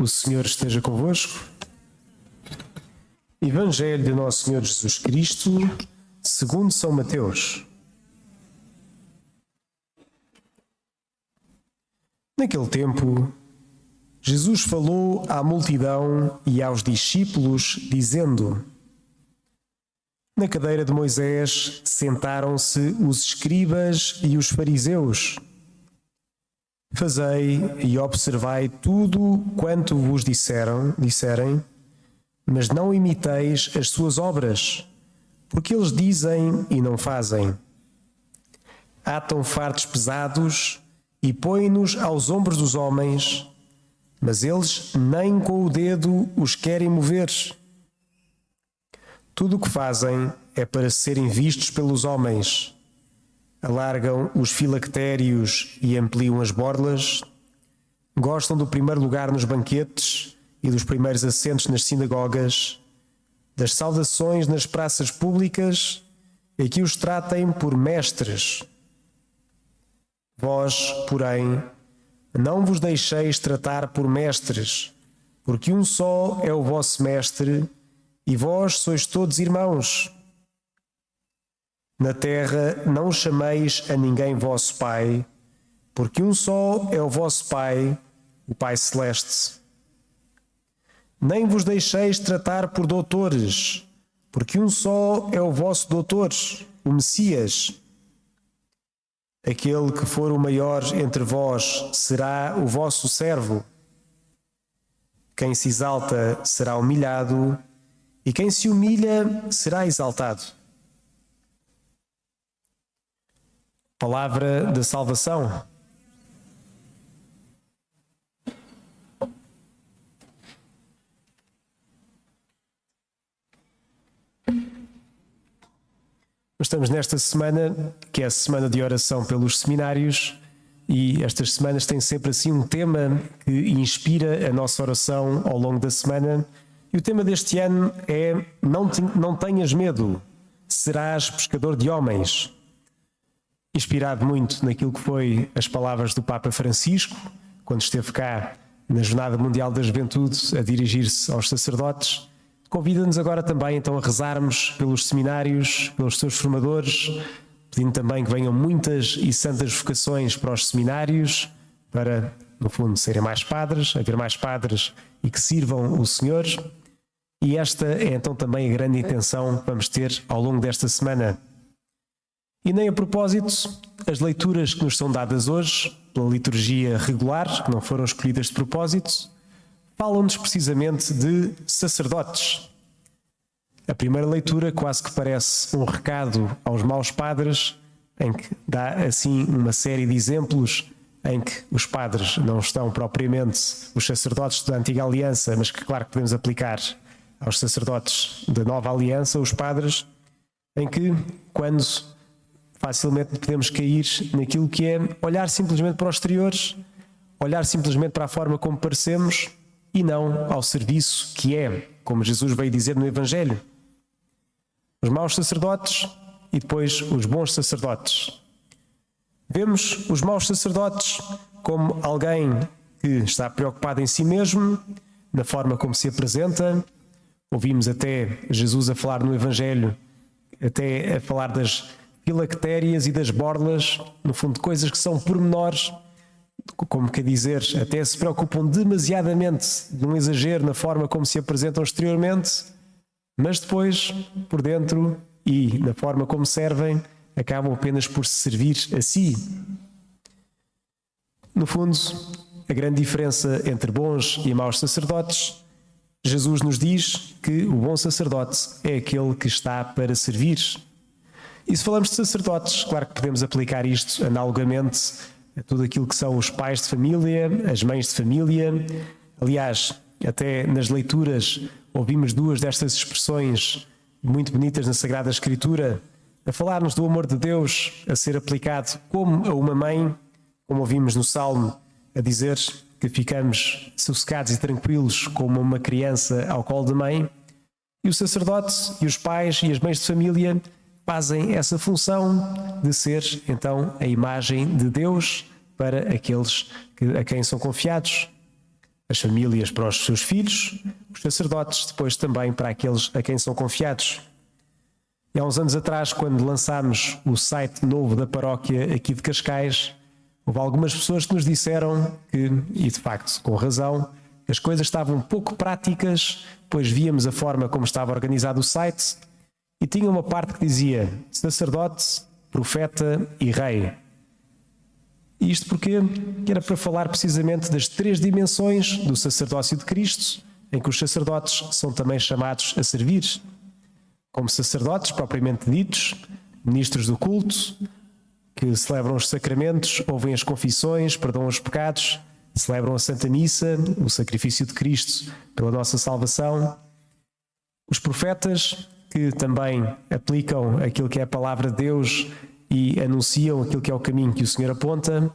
O Senhor esteja convosco. Evangelho de Nosso Senhor Jesus Cristo, segundo São Mateus. Naquele tempo, Jesus falou à multidão e aos discípulos, dizendo: Na cadeira de Moisés sentaram-se os escribas e os fariseus. Fazei e observai tudo quanto vos disseram, disserem, mas não imiteis as suas obras, porque eles dizem e não fazem. Atam fartos pesados e põem-nos aos ombros dos homens, mas eles nem com o dedo os querem mover. Tudo o que fazem é para serem vistos pelos homens alargam os filactérios e ampliam as borlas, gostam do primeiro lugar nos banquetes e dos primeiros assentos nas sinagogas, das saudações nas praças públicas e que os tratem por mestres. Vós, porém, não vos deixeis tratar por mestres, porque um só é o vosso mestre e vós sois todos irmãos. Na terra não chameis a ninguém vosso Pai, porque um só é o vosso Pai, o Pai Celeste. Nem vos deixeis tratar por doutores, porque um só é o vosso doutor, o Messias. Aquele que for o maior entre vós será o vosso servo. Quem se exalta será humilhado, e quem se humilha será exaltado. Palavra da salvação. Estamos nesta semana, que é a semana de oração pelos seminários, e estas semanas têm sempre assim um tema que inspira a nossa oração ao longo da semana. E o tema deste ano é Não, não tenhas medo, serás pescador de homens inspirado muito naquilo que foi as palavras do Papa Francisco, quando esteve cá na Jornada Mundial da Juventude a dirigir-se aos sacerdotes. Convida-nos agora também então a rezarmos pelos seminários, pelos seus formadores, pedindo também que venham muitas e santas vocações para os seminários, para, no fundo, serem mais padres, haver mais padres e que sirvam o Senhor. E esta é então também a grande intenção que vamos ter ao longo desta semana. E nem a propósito, as leituras que nos são dadas hoje, pela liturgia regular, que não foram escolhidas de propósito, falam-nos precisamente de sacerdotes. A primeira leitura quase que parece um recado aos maus padres, em que dá assim uma série de exemplos em que os padres não estão propriamente os sacerdotes da antiga aliança, mas que claro que podemos aplicar aos sacerdotes da nova aliança, os padres, em que quando facilmente podemos cair naquilo que é olhar simplesmente para os exteriores, olhar simplesmente para a forma como parecemos e não ao serviço que é, como Jesus veio dizer no Evangelho. Os maus sacerdotes e depois os bons sacerdotes. Vemos os maus sacerdotes como alguém que está preocupado em si mesmo, na forma como se apresenta. Ouvimos até Jesus a falar no Evangelho, até a falar das filactérias e das borlas, no fundo, coisas que são pormenores, como quer dizer, até se preocupam demasiadamente num exagero na forma como se apresentam exteriormente, mas depois, por dentro e na forma como servem, acabam apenas por se servir a si. No fundo, a grande diferença entre bons e maus sacerdotes, Jesus nos diz que o bom sacerdote é aquele que está para servir e se falamos de sacerdotes, claro que podemos aplicar isto analogamente a tudo aquilo que são os pais de família, as mães de família. Aliás, até nas leituras ouvimos duas destas expressões muito bonitas na Sagrada Escritura, a falar-nos do amor de Deus a ser aplicado como a uma mãe, como ouvimos no Salmo, a dizer que ficamos sossegados e tranquilos como uma criança ao colo da mãe. E o sacerdote e os pais e as mães de família fazem essa função de ser então a imagem de Deus para aqueles que, a quem são confiados. as famílias para os seus filhos, os sacerdotes depois também para aqueles a quem são confiados. E há uns anos atrás, quando lançámos o site novo da paróquia aqui de Cascais, houve algumas pessoas que nos disseram que, e de facto com razão, as coisas estavam pouco práticas, pois víamos a forma como estava organizado o site e tinha uma parte que dizia sacerdote, profeta e rei. Isto porque era para falar precisamente das três dimensões do sacerdócio de Cristo, em que os sacerdotes são também chamados a servir. Como sacerdotes propriamente ditos, ministros do culto, que celebram os sacramentos, ouvem as confissões, perdoam os pecados, celebram a Santa Missa, o sacrifício de Cristo pela nossa salvação. Os profetas, que também aplicam aquilo que é a palavra de Deus e anunciam aquilo que é o caminho que o Senhor aponta,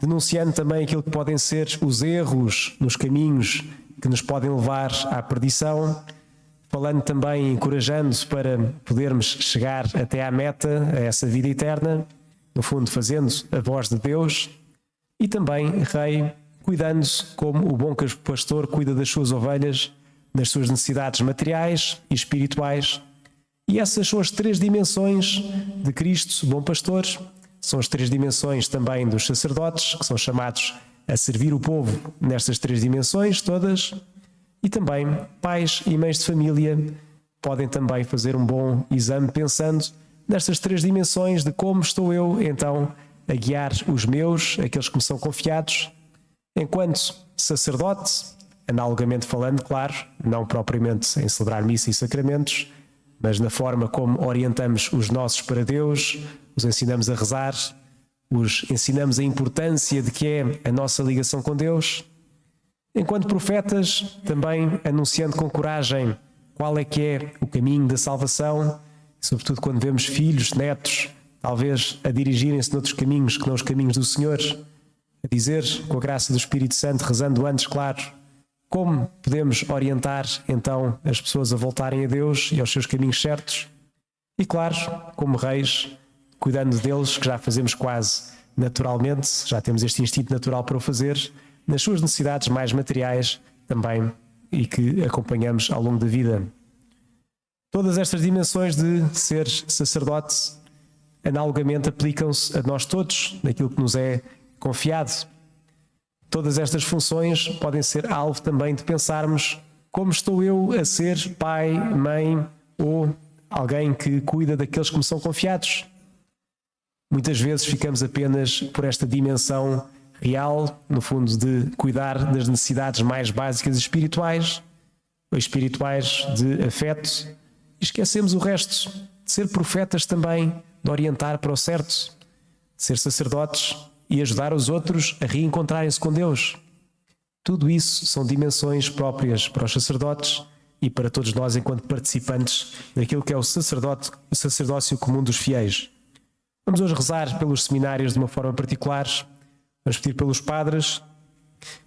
denunciando também aquilo que podem ser os erros nos caminhos que nos podem levar à perdição, falando também, encorajando para podermos chegar até à meta, a essa vida eterna, no fundo, fazendo a voz de Deus, e também, Rei, cuidando-se como o bom pastor cuida das suas ovelhas, das suas necessidades materiais e espirituais e essas são as três dimensões de Cristo, bom pastor. São as três dimensões também dos sacerdotes, que são chamados a servir o povo nestas três dimensões todas. E também pais e mães de família podem também fazer um bom exame pensando nestas três dimensões de como estou eu então a guiar os meus, aqueles que me são confiados, enquanto sacerdote, analogamente falando, claro, não propriamente em celebrar missa e sacramentos, mas na forma como orientamos os nossos para Deus, os ensinamos a rezar, os ensinamos a importância de que é a nossa ligação com Deus. Enquanto profetas, também anunciando com coragem qual é que é o caminho da salvação, sobretudo quando vemos filhos, netos, talvez a dirigirem-se noutros caminhos que não os caminhos do Senhor, a dizer, com a graça do Espírito Santo, rezando antes, claro, como podemos orientar então as pessoas a voltarem a Deus e aos seus caminhos certos? E claro, como reis, cuidando deles, que já fazemos quase naturalmente, já temos este instinto natural para o fazer, nas suas necessidades mais materiais também e que acompanhamos ao longo da vida. Todas estas dimensões de ser sacerdote analogamente aplicam-se a nós todos, naquilo que nos é confiado. Todas estas funções podem ser alvo também de pensarmos como estou eu a ser pai, mãe ou alguém que cuida daqueles que me são confiados. Muitas vezes ficamos apenas por esta dimensão real, no fundo, de cuidar das necessidades mais básicas espirituais, ou espirituais de afeto, e esquecemos o resto, de ser profetas também, de orientar para o certo, de ser sacerdotes e ajudar os outros a reencontrarem-se com Deus. Tudo isso são dimensões próprias para os sacerdotes e para todos nós enquanto participantes daquilo que é o, sacerdote, o sacerdócio comum dos fiéis. Vamos hoje rezar pelos seminários de uma forma particular, vamos pedir pelos padres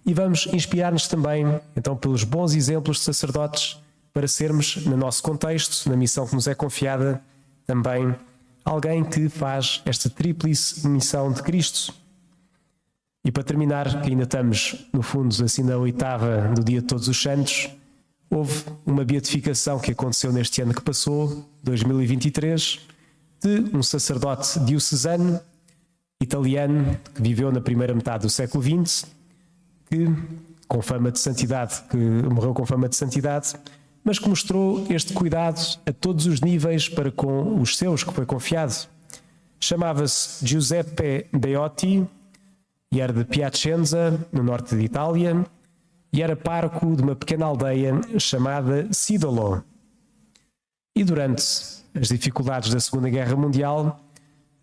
e vamos inspirar-nos também, então, pelos bons exemplos de sacerdotes para sermos, no nosso contexto, na missão que nos é confiada, também alguém que faz esta tríplice missão de Cristo e para terminar, que ainda estamos, no fundo, assim na oitava do Dia de Todos os Santos, houve uma beatificação que aconteceu neste ano que passou, 2023, de um sacerdote diocesano italiano que viveu na primeira metade do século XX, que com fama de santidade, que morreu com fama de santidade, mas que mostrou este cuidado a todos os níveis para com os seus que foi confiado. Chamava-se Giuseppe Beotti e era de Piacenza, no norte de Itália, e era parco de uma pequena aldeia chamada Sidolo. E durante as dificuldades da Segunda Guerra Mundial,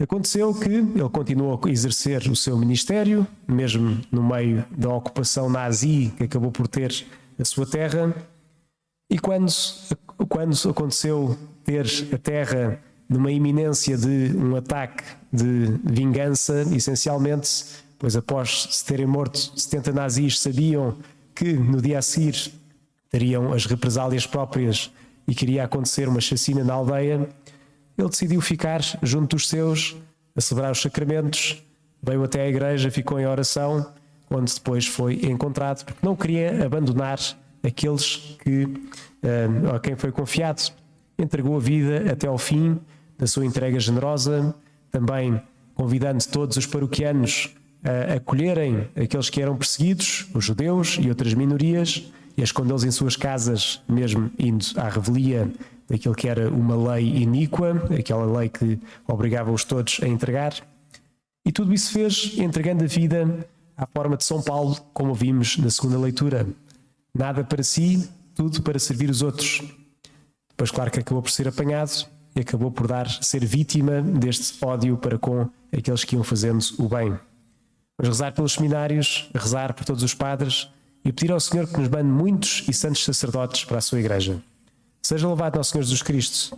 aconteceu que ele continuou a exercer o seu ministério, mesmo no meio da ocupação nazi que acabou por ter a sua terra. E quando, quando aconteceu ter a terra numa iminência de um ataque de vingança, essencialmente pois após se terem morto 70 nazis, sabiam que no dia a seguir teriam as represálias próprias e queria acontecer uma chacina na aldeia, ele decidiu ficar junto dos seus, a celebrar os sacramentos, veio até à igreja, ficou em oração, onde depois foi encontrado, porque não queria abandonar aqueles que, uh, a quem foi confiado. Entregou a vida até ao fim da sua entrega generosa, também convidando todos os paroquianos a acolherem aqueles que eram perseguidos, os judeus e outras minorias, e a escondê-los em suas casas, mesmo indo à revelia daquilo que era uma lei iníqua, aquela lei que obrigava-os todos a entregar. E tudo isso fez entregando a vida à forma de São Paulo, como vimos na segunda leitura. Nada para si, tudo para servir os outros. Depois, claro que acabou por ser apanhado e acabou por dar, ser vítima deste ódio para com aqueles que iam fazendo o bem. Vamos rezar pelos seminários, rezar por todos os padres e pedir ao Senhor que nos mande muitos e santos sacerdotes para a sua igreja. Seja louvado nosso Senhor Jesus Cristo.